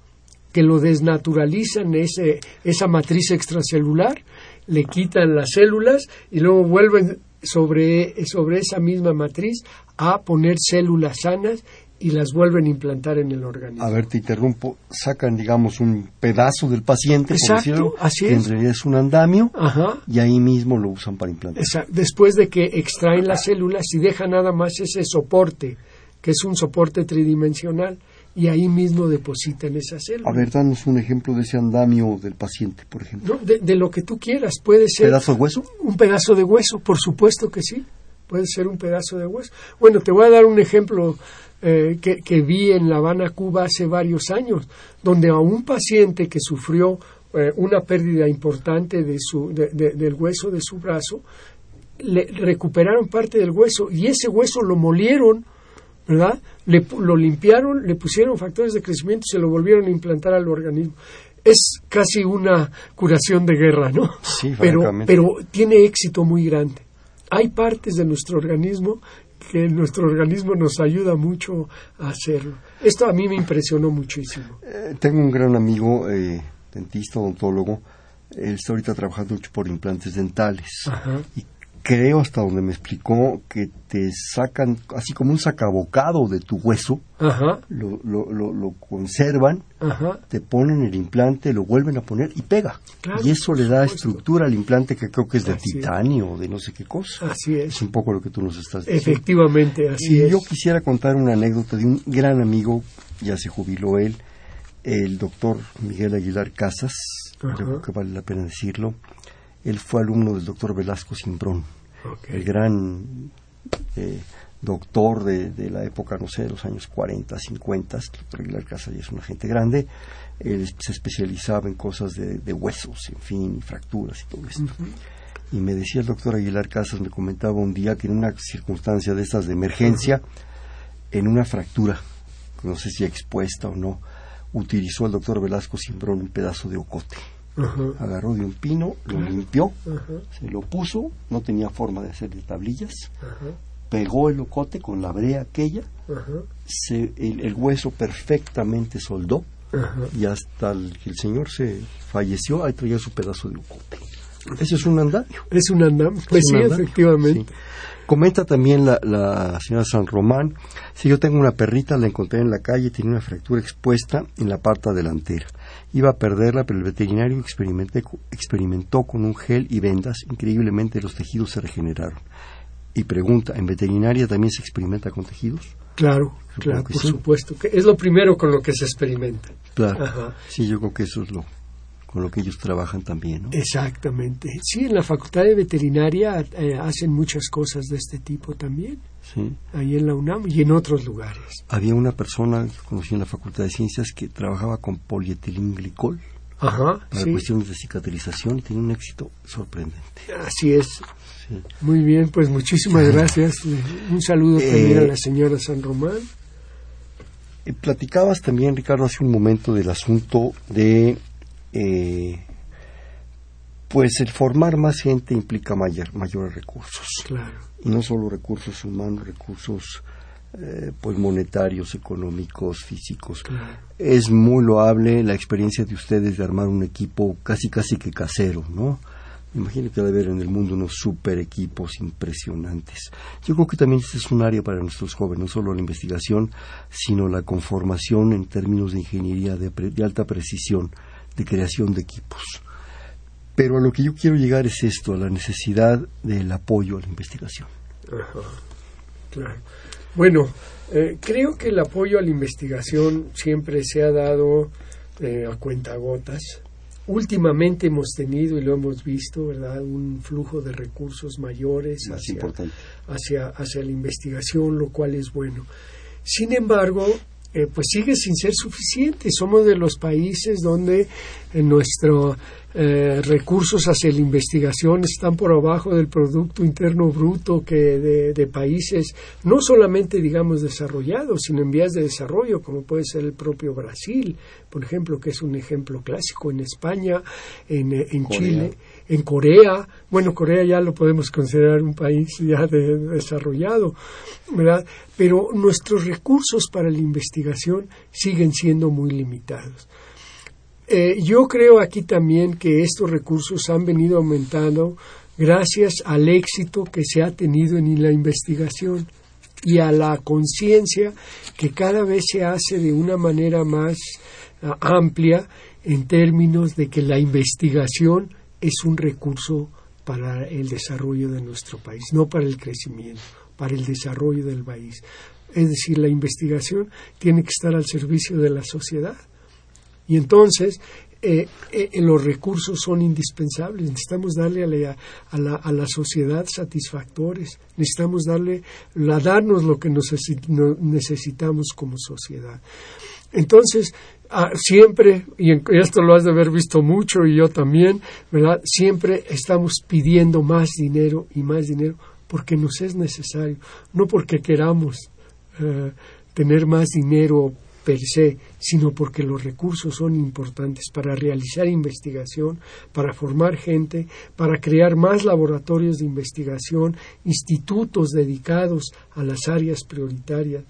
que lo desnaturalizan ese, esa matriz extracelular, le quitan las células y luego vuelven sobre, sobre esa misma matriz a poner células sanas y las vuelven a implantar en el organismo. A ver, te interrumpo. Sacan, digamos, un pedazo del paciente, Exacto, así que en realidad es un andamio, y ahí mismo lo usan para implantar. Después de que extraen las células y dejan nada más ese soporte, que es un soporte tridimensional, y ahí mismo depositan esas células. A ver, danos un ejemplo de ese andamio del paciente, por ejemplo. de, de, lo que tú quieras. Puede ser... ¿Pedazo de hueso? Un pedazo de hueso, por supuesto que sí. Puede ser un pedazo de hueso. Bueno, te voy a dar un ejemplo eh, que, vi en La Habana, Cuba, hace varios años, donde a un paciente que sufrió eh, una pérdida importante de su, del hueso de su brazo, le recuperaron parte del hueso y ese hueso lo molieron, ¿verdad? Le, lo limpiaron, le pusieron factores de crecimiento y se lo volvieron a implantar al organismo. Es casi una curación de guerra, ¿no? Sí, pero, pero tiene éxito muy grande. Hay partes de nuestro organismo que nuestro organismo nos ayuda mucho a hacerlo. Esto a mí me impresionó muchísimo. Eh, tengo un gran amigo, eh, dentista, odontólogo, él está ahorita trabajando mucho por implantes dentales. Y creo hasta donde me explicó que te sacan así como un sacabocado de tu hueso, Lo, lo, lo, conservan, te ponen el implante, lo vuelven a poner y pega. y eso le da estructura al implante que creo que es de titanio o de no sé qué cosa. Así es. Es un poco lo que tú nos estás diciendo. Efectivamente, así y Yo quisiera contar una anécdota de un gran amigo, ya se jubiló él, el doctor Miguel Aguilar Casas, creo que vale la pena decirlo él fue alumno del doctor Velasco Simbrón, el gran eh, doctor de, la época, no sé, de los años 40, 50. El doctor Aguilar Casas ya es una gente grande. Él se especializaba en cosas de, huesos, en fin, y fracturas y todo esto. Y me decía el doctor Aguilar Casas, me comentaba un día que en una circunstancia de estas de emergencia, en una fractura, no sé si expuesta o no, utilizó el doctor Velasco Simbrón un pedazo de ocote agarró de un pino, lo limpió, se lo puso, no tenía forma de hacerle tablillas, pegó el locote con la brea aquella, se, el, hueso perfectamente soldó y hasta que el señor se falleció, ahí traía su pedazo de locote. Ese es un andamio. Es un andamio, pues sí, efectivamente. Comenta también la, la, señora San Román, si yo tengo una perrita, la encontré en la calle, tiene una fractura expuesta en la parte delantera iba a perderla, pero el veterinario experimentó con un gel y vendas. Increíblemente los tejidos se regeneraron. Y pregunta, ¿en veterinaria también se experimenta con tejidos? Claro, claro, por supuesto. Que es lo primero con lo que se experimenta. Claro. Sí, yo creo que eso es lo con lo que ellos trabajan también, ¿no? Exactamente. Sí, en la Facultad de Veterinaria eh, hacen muchas cosas de este tipo también. Sí. Ahí en la UNAM y en otros lugares. Había una persona que conocí en la Facultad de Ciencias que trabajaba con polietilenglicol. Ajá, para cuestiones de cicatrización y tenía un éxito sorprendente. Así es. Muy bien, pues muchísimas gracias. Un saludo también a eh, la señora San Román. Eh, platicabas también, Ricardo, hace un momento del asunto de eh, pues el formar más gente implica mayor, mayores recursos. Y no solo recursos humanos, recursos eh, pues monetarios, económicos, físicos. Es muy loable la experiencia de ustedes de armar un equipo casi casi que casero, ¿no? Imagino que debe haber en el mundo unos super equipos impresionantes. Yo creo que también este es un área para nuestros jóvenes, no solo la investigación, sino la conformación en términos de ingeniería de alta precisión de creación de equipos. Pero a lo que yo quiero llegar es esto, a la necesidad del apoyo a la investigación. claro. Bueno, eh, creo que el apoyo a la investigación siempre se ha dado eh, a cuentagotas. Últimamente hemos tenido, y lo hemos visto, ¿verdad?, un flujo de recursos mayores hacia, hacia la investigación, lo cual es bueno. Sin embargo, eh, pues sigue sin ser suficiente. Somos de los países donde en nuestros eh, recursos hacia la investigación están por abajo del Producto Interno Bruto que de, países no solamente, digamos, desarrollados, sino en vías de desarrollo, como puede ser el propio Brasil, por ejemplo, que es un ejemplo clásico en España, en, eh, en Chile en Corea, bueno, Corea ya lo podemos considerar un país ya desarrollado, ¿verdad? Pero nuestros recursos para la investigación siguen siendo muy limitados. Eh, yo creo aquí también que estos recursos han venido aumentando gracias al éxito que se ha tenido en la investigación y a la conciencia que cada vez se hace de una manera más ah, amplia en términos de que la investigación es un recurso para el desarrollo de nuestro país, no para el crecimiento, para el desarrollo del país. Es decir, la investigación tiene que estar al servicio de la sociedad. Y entonces eh, eh, los recursos son indispensables. Necesitamos darle a la, a la, sociedad satisfactores. Necesitamos darle, la, darnos lo que necesitamos como sociedad. Entonces, Ah, siempre, y esto lo has de haber visto mucho y yo también, ¿verdad? Siempre estamos pidiendo más dinero y más dinero porque nos es necesario, no porque queramos eh, tener más dinero per se, sino porque los recursos son importantes para realizar investigación, para formar gente, para crear más laboratorios de investigación, institutos dedicados a las áreas prioritarias.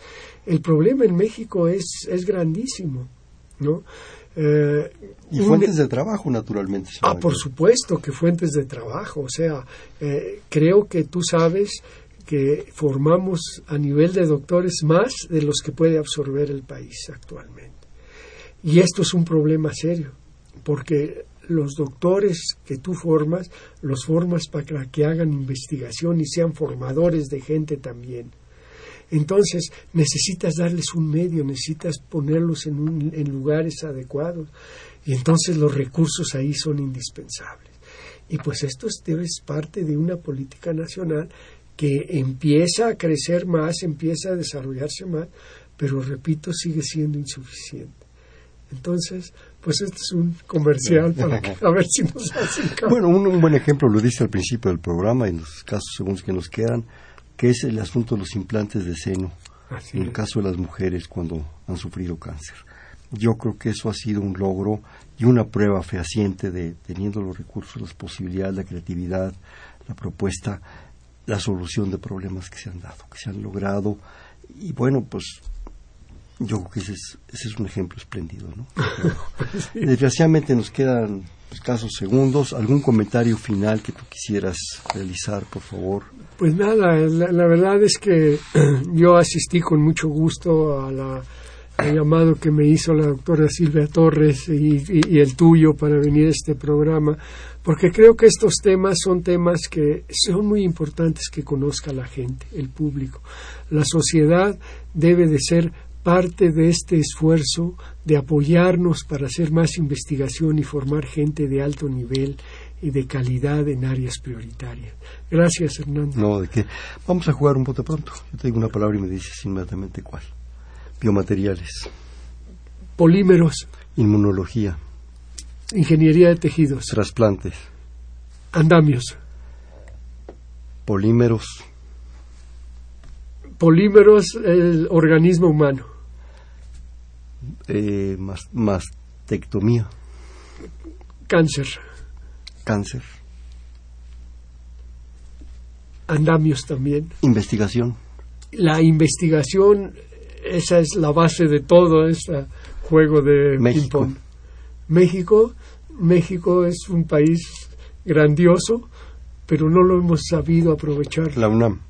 El problema en México es, es grandísimo. ¿no? Eh, y fuentes de trabajo, naturalmente. Ah, por supuesto que fuentes de trabajo. O sea, eh, creo que tú sabes que formamos a nivel de doctores más de los que puede absorber el país actualmente. Y esto es un problema serio, porque los doctores que tú formas, los formas para que hagan investigación y sean formadores de gente también. Entonces necesitas darles un medio, necesitas ponerlos en, en lugares adecuados y entonces los recursos ahí son indispensables. Y pues esto es, parte de una política nacional que empieza a crecer más, empieza a desarrollarse más, pero repito, sigue siendo insuficiente. Entonces, pues este es un comercial para a ver si nos hacen Bueno, un, un, buen ejemplo lo dice al principio del programa, en los casos segundos que nos quedan, que es el asunto de los implantes de seno, en el caso de las mujeres cuando han sufrido cáncer. Yo creo que eso ha sido un logro y una prueba fehaciente de, teniendo los recursos, las posibilidades, la creatividad, la propuesta, la solución de problemas que se han dado, que se han logrado. Y bueno, pues yo creo que ese es, ese es un ejemplo espléndido. ¿no? Desgraciadamente nos quedan escasos segundos. ¿Algún comentario final que tú quisieras realizar, por favor? Pues nada, la, verdad es que yo asistí con mucho gusto a la el llamado que me hizo la doctora Silvia Torres y, el tuyo para venir a este programa, porque creo que estos temas son temas que son muy importantes que conozca la gente, el público. La sociedad debe de ser parte de este esfuerzo de apoyarnos para hacer más investigación y formar gente de alto nivel y de calidad en áreas prioritarias. Gracias, Hernando. No, de qué. Vamos a jugar un poco pronto. Yo te digo una palabra y me dices inmediatamente cuál. Biomateriales. Polímeros. Inmunología. Ingeniería de tejidos. Trasplantes. Andamios. Polímeros. Polímeros, el organismo humano. Eh, mastectomía. Cáncer. Cáncer. Andamios también. Investigación. La investigación, esa es la base de todo este juego de México. México, México es un país grandioso, pero no lo hemos sabido aprovechar. La UNAM,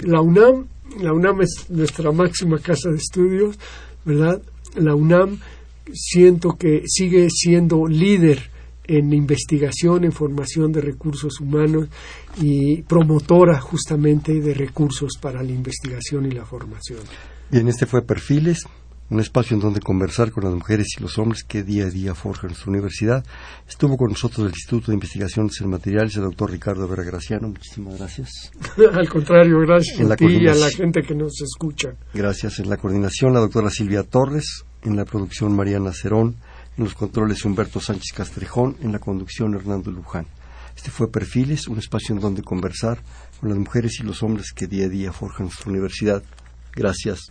La UNAM, la UNAM es nuestra máxima casa de estudios, ¿verdad? La UNAM siento que sigue siendo líder en investigación, en formación de recursos humanos y promotora justamente de recursos para la investigación y la formación. Bien, este fue Perfiles, un espacio en donde conversar con las mujeres y los hombres que día a día forjan nuestra universidad. Estuvo con nosotros el Instituto de Investigaciones en Materiales, el doctor Ricardo Vera Graciano. Muchísimas gracias. Al contrario, gracias a ti y a la gente que nos escucha. Gracias. En la coordinación, la doctora Silvia Torres. En la producción, Mariana Cerón. En los controles, Humberto Sánchez Castrejón. En la conducción, Hernando Luján. Este fue Perfiles, un espacio en donde conversar con las mujeres y los hombres que día a día forjan nuestra universidad. Gracias.